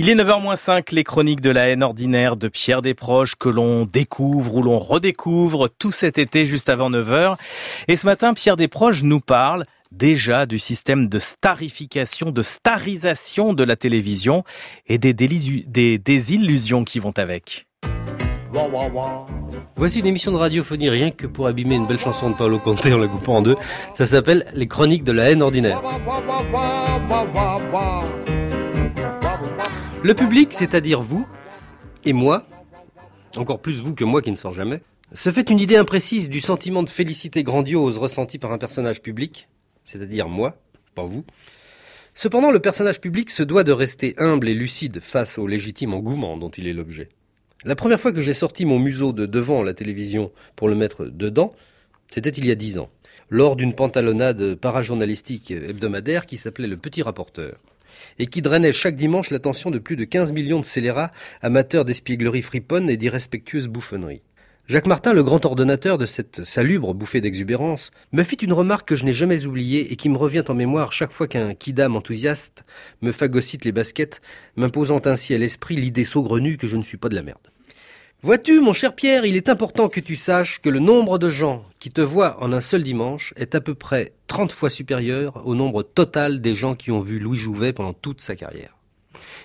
Il est 9h05, les chroniques de la haine ordinaire de Pierre Desproges que l'on découvre ou l'on redécouvre tout cet été juste avant 9h. Et ce matin, Pierre Desproges nous parle déjà du système de starification, de starisation de la télévision et des, des désillusions qui vont avec. Voici une émission de radiophonie rien que pour abîmer une belle chanson de Paolo Conte en la coupant en deux. Ça s'appelle Les Chroniques de la haine ordinaire. Le public, c'est-à-dire vous et moi, encore plus vous que moi qui ne sors jamais, se fait une idée imprécise du sentiment de félicité grandiose ressenti par un personnage public, c'est-à-dire moi, pas vous. Cependant, le personnage public se doit de rester humble et lucide face au légitime engouement dont il est l'objet. La première fois que j'ai sorti mon museau de devant la télévision pour le mettre dedans, c'était il y a dix ans, lors d'une pantalonnade parajournalistique hebdomadaire qui s'appelait Le Petit Rapporteur et qui drainait chaque dimanche l'attention de plus de 15 millions de scélérats amateurs d'espièglerie friponne et d'irrespectueuses bouffonneries. Jacques Martin, le grand ordonnateur de cette salubre bouffée d'exubérance, me fit une remarque que je n'ai jamais oubliée et qui me revient en mémoire chaque fois qu'un kidam enthousiaste me phagocyte les baskets, m'imposant ainsi à l'esprit l'idée saugrenue que je ne suis pas de la merde. Vois-tu, mon cher Pierre, il est important que tu saches que le nombre de gens qui te voient en un seul dimanche est à peu près 30 fois supérieur au nombre total des gens qui ont vu Louis Jouvet pendant toute sa carrière.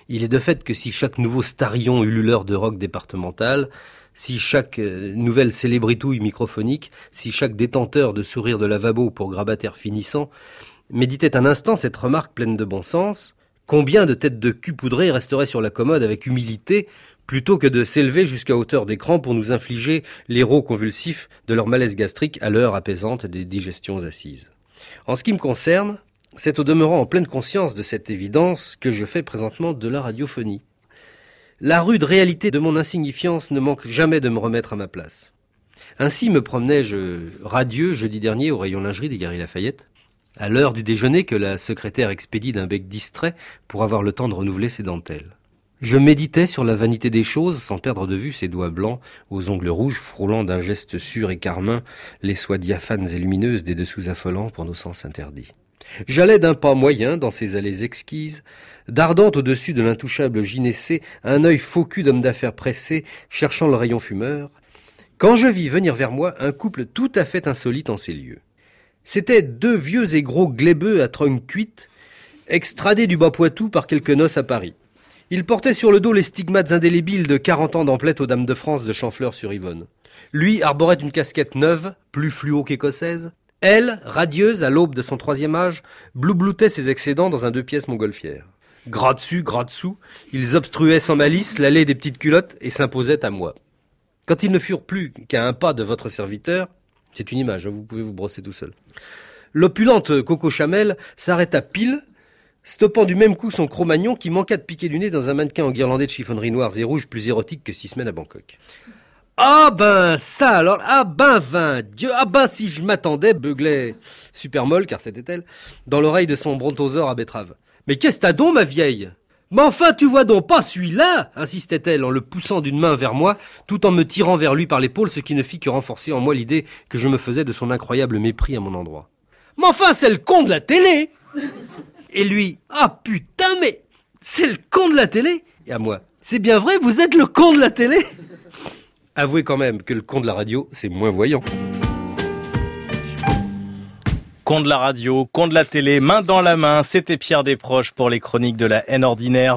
Il est de fait que si chaque nouveau starion ululeur de rock départemental, si chaque euh, nouvelle célébritouille microphonique, si chaque détenteur de sourire de lavabo pour grabataire finissant, méditait un instant cette remarque pleine de bon sens, combien de têtes de cul poudrées resteraient sur la commode avec humilité plutôt que de s'élever jusqu'à hauteur d'écran pour nous infliger l'héros convulsif de leur malaise gastrique à l'heure apaisante des digestions assises. En ce qui me concerne, c'est au demeurant en pleine conscience de cette évidence que je fais présentement de la radiophonie. La rude réalité de mon insignifiance ne manque jamais de me remettre à ma place. Ainsi me promenais-je radieux jeudi dernier au rayon lingerie des Galeries Lafayette, à l'heure du déjeuner que la secrétaire expédie d'un bec distrait pour avoir le temps de renouveler ses dentelles. Je méditais sur la vanité des choses sans perdre de vue ses doigts blancs aux ongles rouges frôlant d'un geste sûr et carmin les soies diaphanes et lumineuses des dessous affolants pour nos sens interdits. J'allais d'un pas moyen dans ces allées exquises, dardant au-dessus de l'intouchable gynécée un œil faux cul d'homme d'affaires pressé, cherchant le rayon fumeur, quand je vis venir vers moi un couple tout à fait insolite en ces lieux. C'étaient deux vieux et gros glébeux à tronc cuite, extradés du Bas-Poitou par quelques noces à Paris. Il portait sur le dos les stigmates indélébiles de quarante ans d'emplette aux dames de France de Chanfleur-sur-Yvonne. Lui arborait une casquette neuve, plus fluo qu'écossaise. Elle, radieuse à l'aube de son troisième âge, bloubloutait ses excédents dans un deux pièces montgolfière. Gras dessus, gras dessous, ils obstruaient sans malice l'allée des petites culottes et s'imposaient à moi. Quand ils ne furent plus qu'à un pas de votre serviteur, c'est une image, hein, vous pouvez vous brosser tout seul. L'opulente Coco Chamel s'arrêta pile stoppant du même coup son Cro-Magnon qui manqua de piquer du nez dans un mannequin enguirlandé de chiffonneries noires et rouges plus érotique que six semaines à Bangkok. Ah ben ça alors, ah ben vingt Dieu, ah ben si je m'attendais, beuglait super molle car c'était elle, dans l'oreille de son brontosaure à betterave. Mais qu'est-ce t'as donc ma vieille? Mais enfin, tu vois donc pas celui-là insistait-elle en le poussant d'une main vers moi, tout en me tirant vers lui par l'épaule, ce qui ne fit que renforcer en moi l'idée que je me faisais de son incroyable mépris à mon endroit. Mais enfin, c'est le con de la télé et lui, ah putain, mais c'est le con de la télé Et à moi, c'est bien vrai, vous êtes le con de la télé Avouez quand même que le con de la radio, c'est moins voyant. Con de la radio, con de la télé, main dans la main, c'était Pierre Desproges pour les chroniques de la haine ordinaire.